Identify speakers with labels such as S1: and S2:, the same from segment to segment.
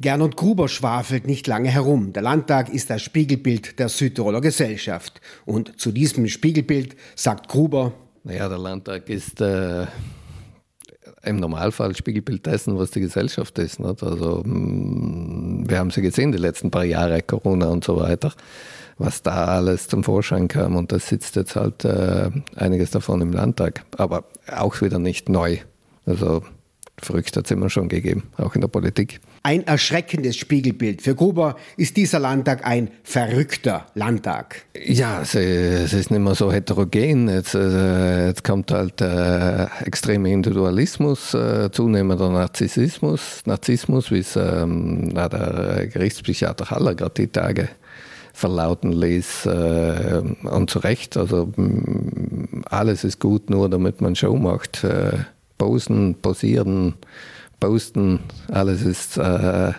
S1: Gernot Gruber schwafelt nicht lange herum. Der Landtag ist das Spiegelbild der Südtiroler Gesellschaft. Und zu diesem Spiegelbild sagt Gruber,
S2: naja, der Landtag ist äh, im Normalfall Spiegelbild dessen, was die Gesellschaft ist. Nicht? Also mm, wir haben sie gesehen die letzten paar Jahre, Corona und so weiter, was da alles zum Vorschein kam. Und da sitzt jetzt halt äh, einiges davon im Landtag. Aber auch wieder nicht neu. Also verrückt hat es immer schon gegeben, auch in der Politik.
S1: Ein erschreckendes Spiegelbild. Für Gruber ist dieser Landtag ein verrückter Landtag.
S2: Ja, es, ist nicht mehr so heterogen. Jetzt, äh, jetzt kommt halt äh, extremer Individualismus, äh, zunehmender Narzissmus, Narzissmus wie es ähm, der Gerichtspsychiater Haller gerade die Tage verlauten ließ. Äh, und zu Recht, also alles ist gut, nur damit man Show macht. Äh, posen, posieren, posten, alles ist äh,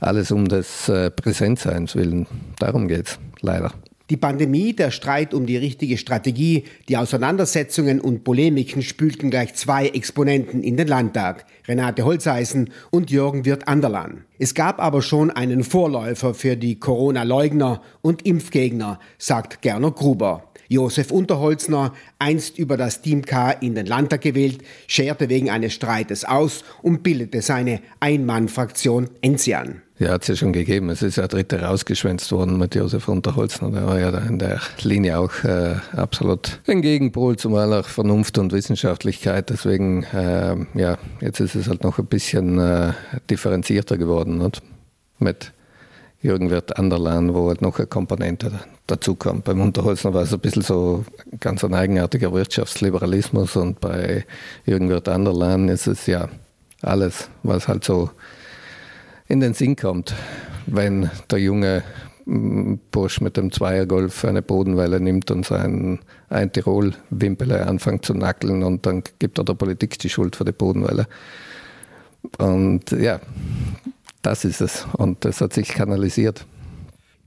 S2: alles um des äh, willen. Darum geht es leider.
S1: Die Pandemie, der Streit um die richtige Strategie, die Auseinandersetzungen und Polemiken spülten gleich zwei Exponenten in den Landtag, Renate Holzeisen und Jürgen Wirth-Anderlan. Es gab aber schon einen Vorläufer für die Corona-Leugner und Impfgegner, sagt Gernot Gruber. Josef Unterholzner, einst über das Team K in den Landtag gewählt, scherte wegen eines Streites aus und bildete seine Ein-Mann-Fraktion Enzian.
S2: Ja, hat es ja schon gegeben. Es ist ja dritte rausgeschwänzt worden mit Josef Unterholzner. Der war ja in der Linie auch äh, absolut ein Gegenpol, zumal auch Vernunft und Wissenschaftlichkeit. Deswegen, äh, ja, jetzt ist es halt noch ein bisschen äh, differenzierter geworden. Nicht? Mit Jürgen Wirt Anderlan, wo halt noch eine Komponente dazu kommt. Beim Unterholzner war es ein bisschen so ganz ein eigenartiger Wirtschaftsliberalismus und bei Jürgen Wirt Anderlan ist es ja alles, was halt so in den Sinn kommt, wenn der junge mm, Bursch mit dem Zweiergolf eine Bodenwelle nimmt und sein ein Tirol-Wimpele anfängt zu nackeln und dann gibt er der Politik die Schuld für die Bodenwelle. Und ja, das ist es. Und das hat sich kanalisiert.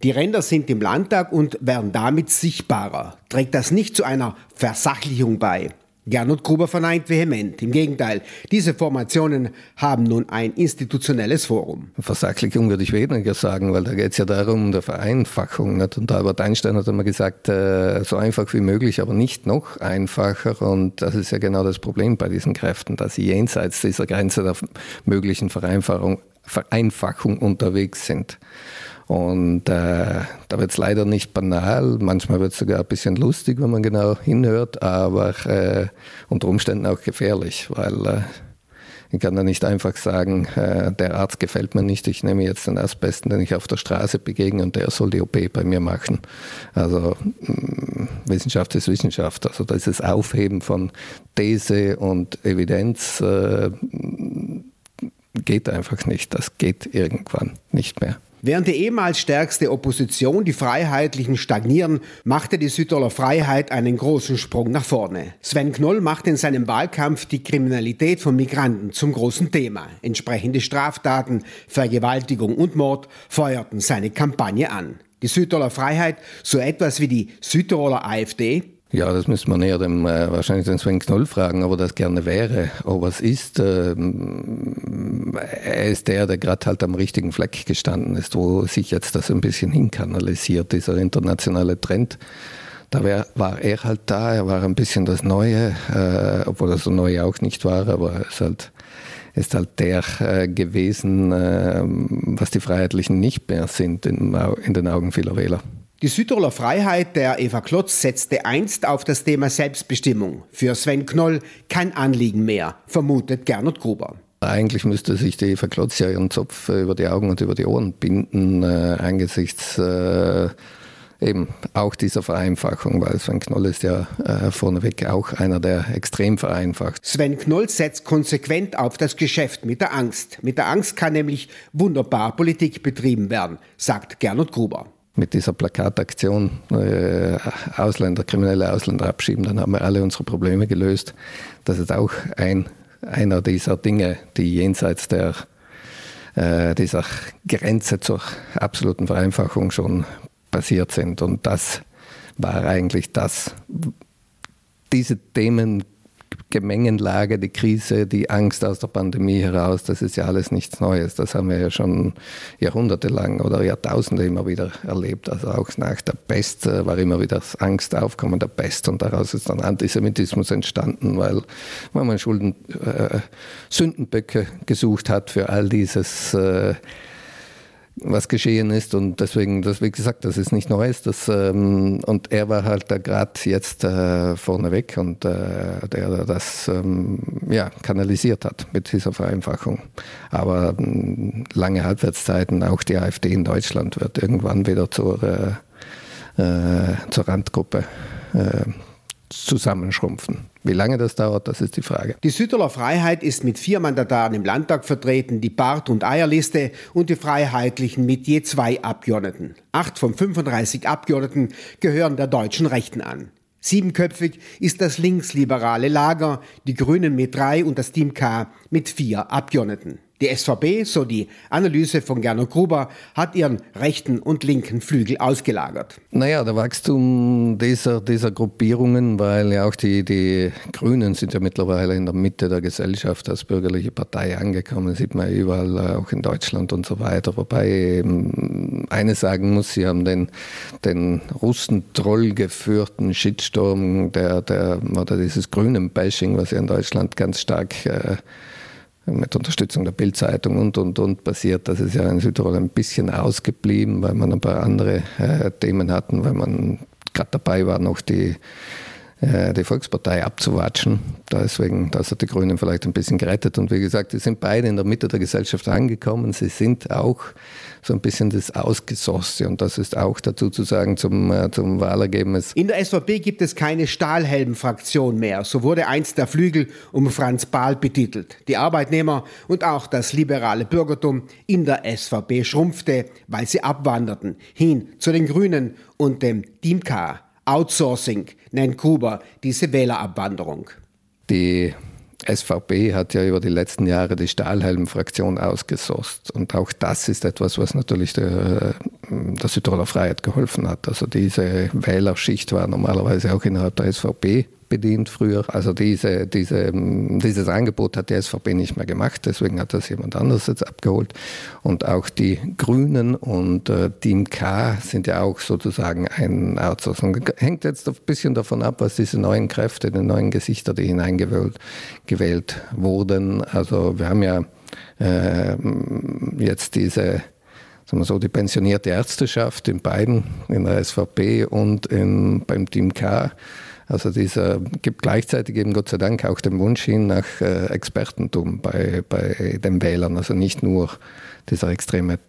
S1: Die Ränder sind im Landtag und werden damit sichtbarer. Trägt das nicht zu einer Versachlichung bei? Gernot Gruber verneint vehement. Im Gegenteil, diese Formationen haben nun ein institutionelles Forum.
S2: Versachlichung würde ich weniger sagen, weil da geht es ja darum, der Vereinfachung. Nicht? Und Albert Einstein hat immer gesagt, äh, so einfach wie möglich, aber nicht noch einfacher. Und das ist ja genau das Problem bei diesen Kräften, dass sie jenseits dieser Grenze der möglichen Vereinfachung, Vereinfachung unterwegs sind. Und äh, da wird es leider nicht banal, manchmal wird es sogar ein bisschen lustig, wenn man genau hinhört, aber äh, unter Umständen auch gefährlich, weil äh, ich kann da nicht einfach sagen, äh, der Arzt gefällt mir nicht, ich nehme jetzt den Erstbesten, den ich auf der Straße begegne und der soll die OP bei mir machen. Also mm, Wissenschaft ist Wissenschaft, also dieses Aufheben von These und Evidenz äh, geht einfach nicht, das geht irgendwann nicht mehr.
S1: Während die ehemals stärkste Opposition, die Freiheitlichen, stagnieren, machte die Südtiroler Freiheit einen großen Sprung nach vorne. Sven Knoll machte in seinem Wahlkampf die Kriminalität von Migranten zum großen Thema. Entsprechende Straftaten, Vergewaltigung und Mord feuerten seine Kampagne an. Die Südtiroler Freiheit, so etwas wie die Südtiroler AfD,
S2: ja, das müsste man eher dem, äh, wahrscheinlich den Sven Knoll fragen, ob er das gerne wäre. Ob es ist, äh, er ist der, der gerade halt am richtigen Fleck gestanden ist, wo sich jetzt das ein bisschen hinkanalisiert, dieser internationale Trend. Da wär, war er halt da, er war ein bisschen das Neue, äh, obwohl er so neu auch nicht war, aber er ist halt, ist halt der äh, gewesen, äh, was die Freiheitlichen nicht mehr sind in, in den Augen vieler Wähler.
S1: Die Südtiroler Freiheit der Eva Klotz setzte einst auf das Thema Selbstbestimmung. Für Sven Knoll kein Anliegen mehr, vermutet Gernot Gruber.
S2: Eigentlich müsste sich die Eva Klotz ja ihren Zopf über die Augen und über die Ohren binden, äh, angesichts äh, eben auch dieser Vereinfachung, weil Sven Knoll ist ja äh, vorneweg auch einer, der extrem vereinfacht.
S1: Sven Knoll setzt konsequent auf das Geschäft mit der Angst. Mit der Angst kann nämlich wunderbar Politik betrieben werden, sagt Gernot Gruber
S2: mit dieser Plakataktion äh, Ausländer, kriminelle Ausländer abschieben, dann haben wir alle unsere Probleme gelöst. Das ist auch ein, einer dieser Dinge, die jenseits der, äh, dieser Grenze zur absoluten Vereinfachung schon passiert sind. Und das war eigentlich das. Diese Themen Gemengenlage, die Krise, die Angst aus der Pandemie heraus, das ist ja alles nichts Neues. Das haben wir ja schon jahrhundertelang oder Jahrtausende immer wieder erlebt. Also auch nach der Pest äh, war immer wieder Angst aufkommen der Pest und daraus ist dann Antisemitismus entstanden, weil, weil man Schulden, äh, Sündenböcke gesucht hat für all dieses äh, was geschehen ist und deswegen, das, wie gesagt, das ist nicht Neues. Das, ähm, und er war halt da gerade jetzt äh, vorneweg und äh, der das ähm, ja, kanalisiert hat mit dieser Vereinfachung. Aber äh, lange Halbwertszeiten, auch die AfD in Deutschland wird irgendwann wieder zur, äh, äh, zur Randgruppe äh, zusammenschrumpfen. Wie lange das dauert, das ist die Frage.
S1: Die Südtiroler Freiheit ist mit vier Mandataren im Landtag vertreten, die Bart- und Eierliste und die Freiheitlichen mit je zwei Abgeordneten. Acht von 35 Abgeordneten gehören der deutschen Rechten an. Siebenköpfig ist das linksliberale Lager, die Grünen mit drei und das Team K mit vier Abgeordneten. Die SVP, so die Analyse von Gernot Gruber, hat ihren rechten und linken Flügel ausgelagert.
S2: Naja, der Wachstum dieser, dieser Gruppierungen, weil ja auch die, die Grünen sind ja mittlerweile in der Mitte der Gesellschaft als bürgerliche Partei angekommen, sieht man überall, äh, auch in Deutschland und so weiter. Wobei eines sagen muss, sie haben den, den Russentroll geführten Shitstorm, der, der, oder dieses Grünen-Bashing, was ja in Deutschland ganz stark äh, mit Unterstützung der Bildzeitung und, und, und passiert. Das ist ja in Südtirol ein bisschen ausgeblieben, weil man ein paar andere äh, Themen hatten, weil man gerade dabei war, noch die, die Volkspartei abzuwatschen. Deswegen, das hat die Grünen vielleicht ein bisschen gerettet. Und wie gesagt, sie sind beide in der Mitte der Gesellschaft angekommen. Sie sind auch so ein bisschen das Ausgesosse. Und das ist auch dazu zu sagen zum, äh, zum Wahlergebnis.
S1: In der SVP gibt es keine Stahlhelm-Fraktion mehr. So wurde einst der Flügel um Franz Bahl betitelt. Die Arbeitnehmer und auch das liberale Bürgertum in der SVP schrumpfte, weil sie abwanderten hin zu den Grünen und dem Team K. Outsourcing nennt Kuba diese Wählerabwanderung.
S2: Die SVP hat ja über die letzten Jahre die Stahlhelm-Fraktion ausgesost. Und auch das ist etwas, was natürlich der, der Südtiroler Freiheit geholfen hat. Also diese Wählerschicht war normalerweise auch innerhalb der SVP bedient früher. Also diese, diese, dieses Angebot hat die SVP nicht mehr gemacht, deswegen hat das jemand anderes jetzt abgeholt. Und auch die Grünen und äh, Team K sind ja auch sozusagen ein Outsourcing. Hängt jetzt ein bisschen davon ab, was diese neuen Kräfte, die neuen Gesichter, die hineingewählt gewählt wurden. Also wir haben ja äh, jetzt diese sagen wir so, die pensionierte Ärzteschaft in beiden, in der SVP und in, beim Team K also dieser gibt gleichzeitig eben Gott sei Dank auch den Wunsch hin nach äh, Expertentum bei, bei den Wählern. Also nicht nur dieser extreme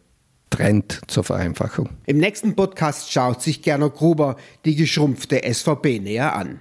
S2: Trend zur Vereinfachung.
S1: Im nächsten Podcast schaut sich Gernot Gruber die geschrumpfte SVP näher an.